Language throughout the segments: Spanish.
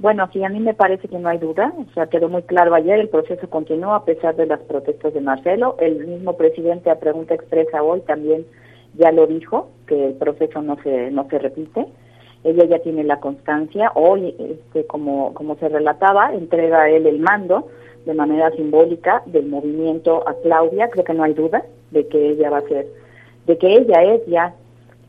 Bueno, sí, a mí me parece que no hay duda, o sea, quedó muy claro ayer, el proceso continúa a pesar de las protestas de Marcelo, el mismo presidente a pregunta expresa hoy también ya lo dijo, que el proceso no se, no se repite, ella ya tiene la constancia, hoy, este, como, como se relataba, entrega él el mando de manera simbólica del movimiento a Claudia, creo que no hay duda de que ella va a ser, de que ella es ya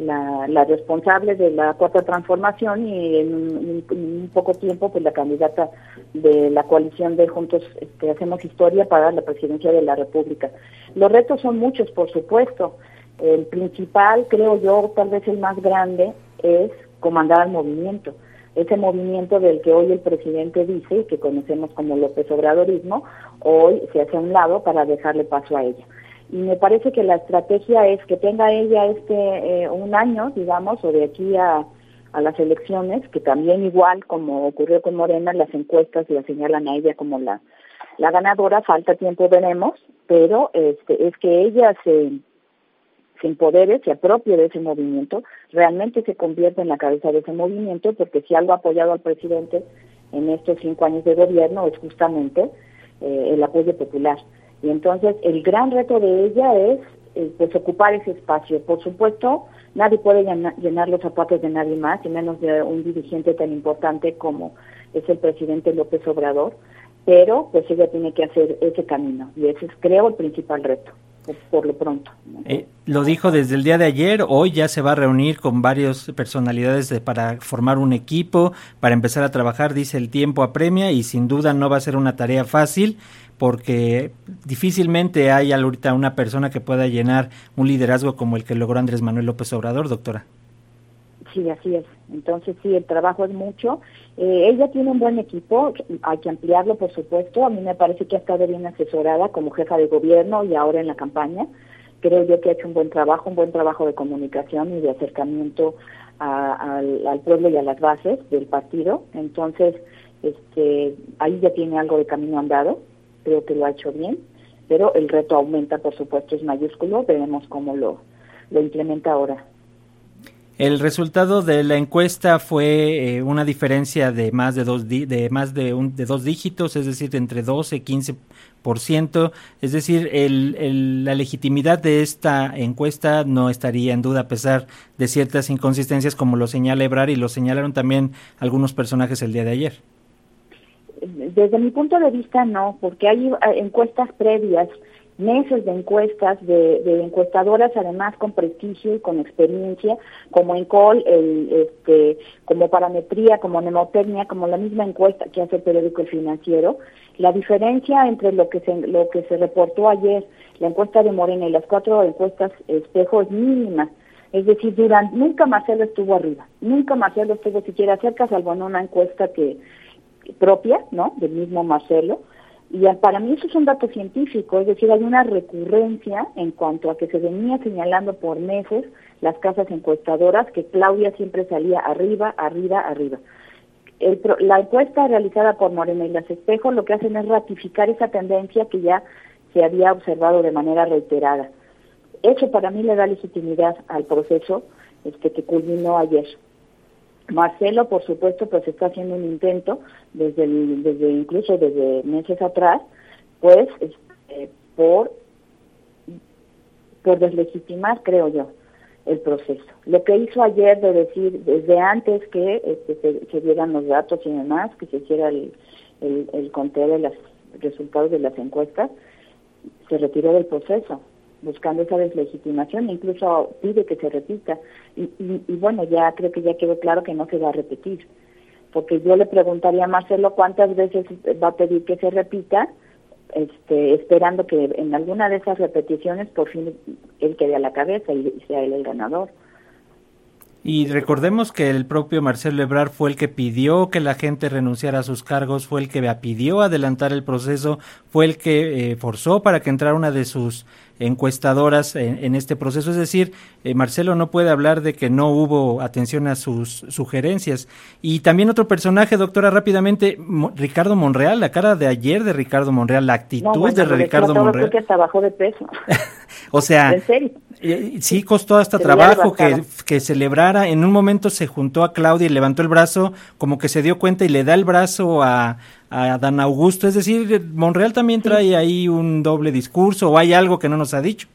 la, la responsable de la cuarta transformación y en un, poco tiempo pues la candidata de la coalición de Juntos este, Hacemos Historia para la presidencia de la República. Los retos son muchos, por supuesto. El principal, creo yo, tal vez el más grande, es comandar al movimiento. Ese movimiento del que hoy el presidente dice, y que conocemos como López Obradorismo, hoy se hace a un lado para dejarle paso a ella. Y me parece que la estrategia es que tenga ella este eh, un año, digamos, o de aquí a, las elecciones, que también igual como ocurrió con Morena, las encuestas la señalan a ella como la, la ganadora, falta tiempo veremos, pero este, es que ella se se empodere, se apropie de ese movimiento, realmente se convierte en la cabeza de ese movimiento, porque si algo ha apoyado al presidente en estos cinco años de gobierno es justamente eh, el apoyo popular. Y entonces el gran reto de ella es eh, pues ocupar ese espacio. Por supuesto, nadie puede llenar los zapatos de nadie más, y menos de un dirigente tan importante como es el presidente López Obrador, pero pues ella tiene que hacer ese camino y ese es creo el principal reto por lo pronto. Eh, lo dijo desde el día de ayer, hoy ya se va a reunir con varias personalidades para formar un equipo, para empezar a trabajar, dice el tiempo apremia y sin duda no va a ser una tarea fácil porque difícilmente hay ahorita una persona que pueda llenar un liderazgo como el que logró Andrés Manuel López Obrador, doctora. Sí, así es. Entonces, sí, el trabajo es mucho. Eh, ella tiene un buen equipo, hay que ampliarlo, por supuesto. A mí me parece que ha estado bien asesorada como jefa de gobierno y ahora en la campaña. Creo yo que ha hecho un buen trabajo, un buen trabajo de comunicación y de acercamiento al, al, pueblo y a las bases del partido. Entonces, este, ahí ya tiene algo de camino andado. Creo que lo ha hecho bien, pero el reto aumenta, por supuesto, es mayúsculo. Veremos cómo lo, lo implementa ahora. El resultado de la encuesta fue eh, una diferencia de más de dos más de, un, de dos dígitos, es decir, entre 12 y 15 por ciento, es decir, el, la legitimidad de esta encuesta no estaría en duda a pesar de ciertas inconsistencias como lo señala Ebrar y lo señalaron también algunos personajes el día de ayer. Desde mi punto de vista no, porque hay eh, encuestas previas meses de encuestas de, encuestadoras además con prestigio y con experiencia como Encol, el, este, como parametría, como nemotecnia, como la misma encuesta que hace el periódico El Financiero. La diferencia entre lo que se, lo que se reportó ayer, la encuesta de Morena y las cuatro encuestas espejo es mínima. Es decir, durante, nunca Marcelo estuvo arriba, nunca Marcelo estuvo siquiera cerca, salvo en una encuesta que propia, ¿no? Del mismo Marcelo y para mí eso es un dato científico, es decir, hay una recurrencia en cuanto a que se venía señalando por meses las casas encuestadoras que Claudia siempre salía arriba, arriba, arriba. la encuesta realizada por Morena y Las Espejos lo que hacen es ratificar esa tendencia que ya se había observado de manera reiterada. Eso para mí le da legitimidad al proceso este, que culminó ayer. Marcelo, por supuesto, pues está haciendo un intento desde, desde incluso desde meses atrás, pues este, por por deslegitimar, creo yo, el proceso. Lo que hizo ayer de decir desde antes que este, se, dieran los datos y demás, que se hiciera el, el, el conteo de los resultados de las encuestas, se retiró del proceso buscando esa deslegitimación, incluso pide que se repita. Y, bueno, ya creo que ya quedó claro que no se va a repetir, porque yo le preguntaría a Marcelo cuántas veces va a pedir que se repita, este, esperando que en alguna de esas repeticiones por fin él quede a la cabeza y sea él el ganador. Y recordemos que el propio Marcelo Ebrard fue el que pidió que la gente renunciara a sus cargos, fue el que pidió adelantar el proceso, fue el que eh, forzó para que entrara una de sus encuestadoras en, este proceso. Es decir, eh, Marcelo no puede hablar de que no hubo atención a sus sugerencias. Y también otro personaje, doctora, rápidamente, Ricardo Monreal, la cara de ayer de Ricardo Monreal, la actitud de Ricardo Monreal. que hasta bajó de peso. o sea, ¿En serio? Sí costó hasta trabajo que, que, celebrara. En un momento se juntó a Claudia y levantó el brazo, como que se dio cuenta y le da el brazo a, a Dan Augusto. Es decir, Monreal también trae ahí un doble discurso o hay algo que no nos ha dicho.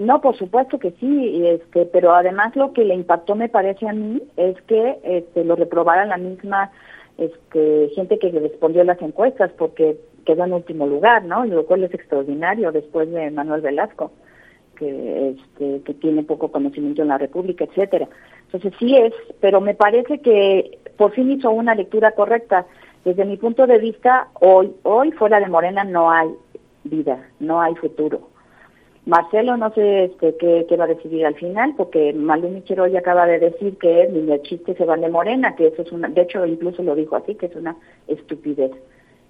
No, por supuesto que sí, este, pero además lo que le impactó me parece a mí es que este, lo reprobara la misma este, gente que respondió a las encuestas, porque quedó en último lugar, ¿no? Lo cual es extraordinario después de Manuel Velasco, que, este, que tiene poco conocimiento en la República, etcétera. Entonces sí es, pero me parece que por fin hizo una lectura correcta. Desde mi punto de vista, hoy, hoy fuera de Morena no hay vida, no hay futuro. Marcelo no sé este, qué, va a decidir al final, porque Malú ya acaba de decir que ni el chiste se van de Morena, que eso es una, de hecho incluso lo dijo así, que es una estupidez,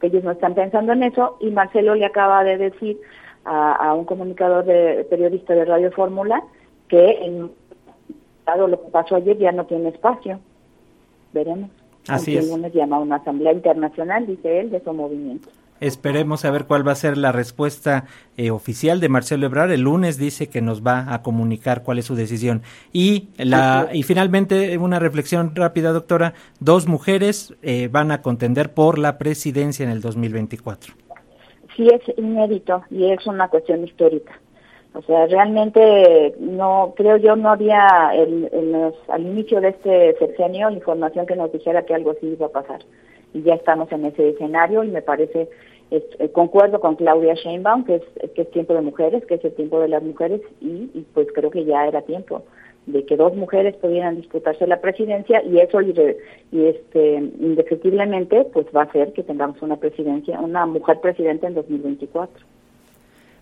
que ellos no están pensando en eso, y Marcelo le acaba de decir a, un comunicador de, periodista de Radio Fórmula que en dado lo que pasó ayer ya no tiene espacio. Veremos. Así es. El lunes llama a una asamblea internacional, dice él, de su movimiento. Esperemos a ver cuál va a ser la respuesta eh, oficial de Marcelo Ebrard. El lunes dice que nos va a comunicar cuál es su decisión. Y, la, y finalmente, una reflexión rápida, doctora. Dos mujeres eh, van a contender por la presidencia en el 2024. Sí, es inédito y es una cuestión histórica. O sea, realmente no creo yo no había el, al inicio de este sexenio información que nos dijera que algo así iba a pasar. Y ya estamos en ese escenario y me parece eh, concuerdo con Claudia Sheinbaum, que es, que es tiempo de mujeres, que es el tiempo de las mujeres, y, pues creo que ya era tiempo de que dos mujeres pudieran disputarse la presidencia y eso y, este indefectiblemente pues va a hacer que tengamos una presidencia una mujer presidenta en 2024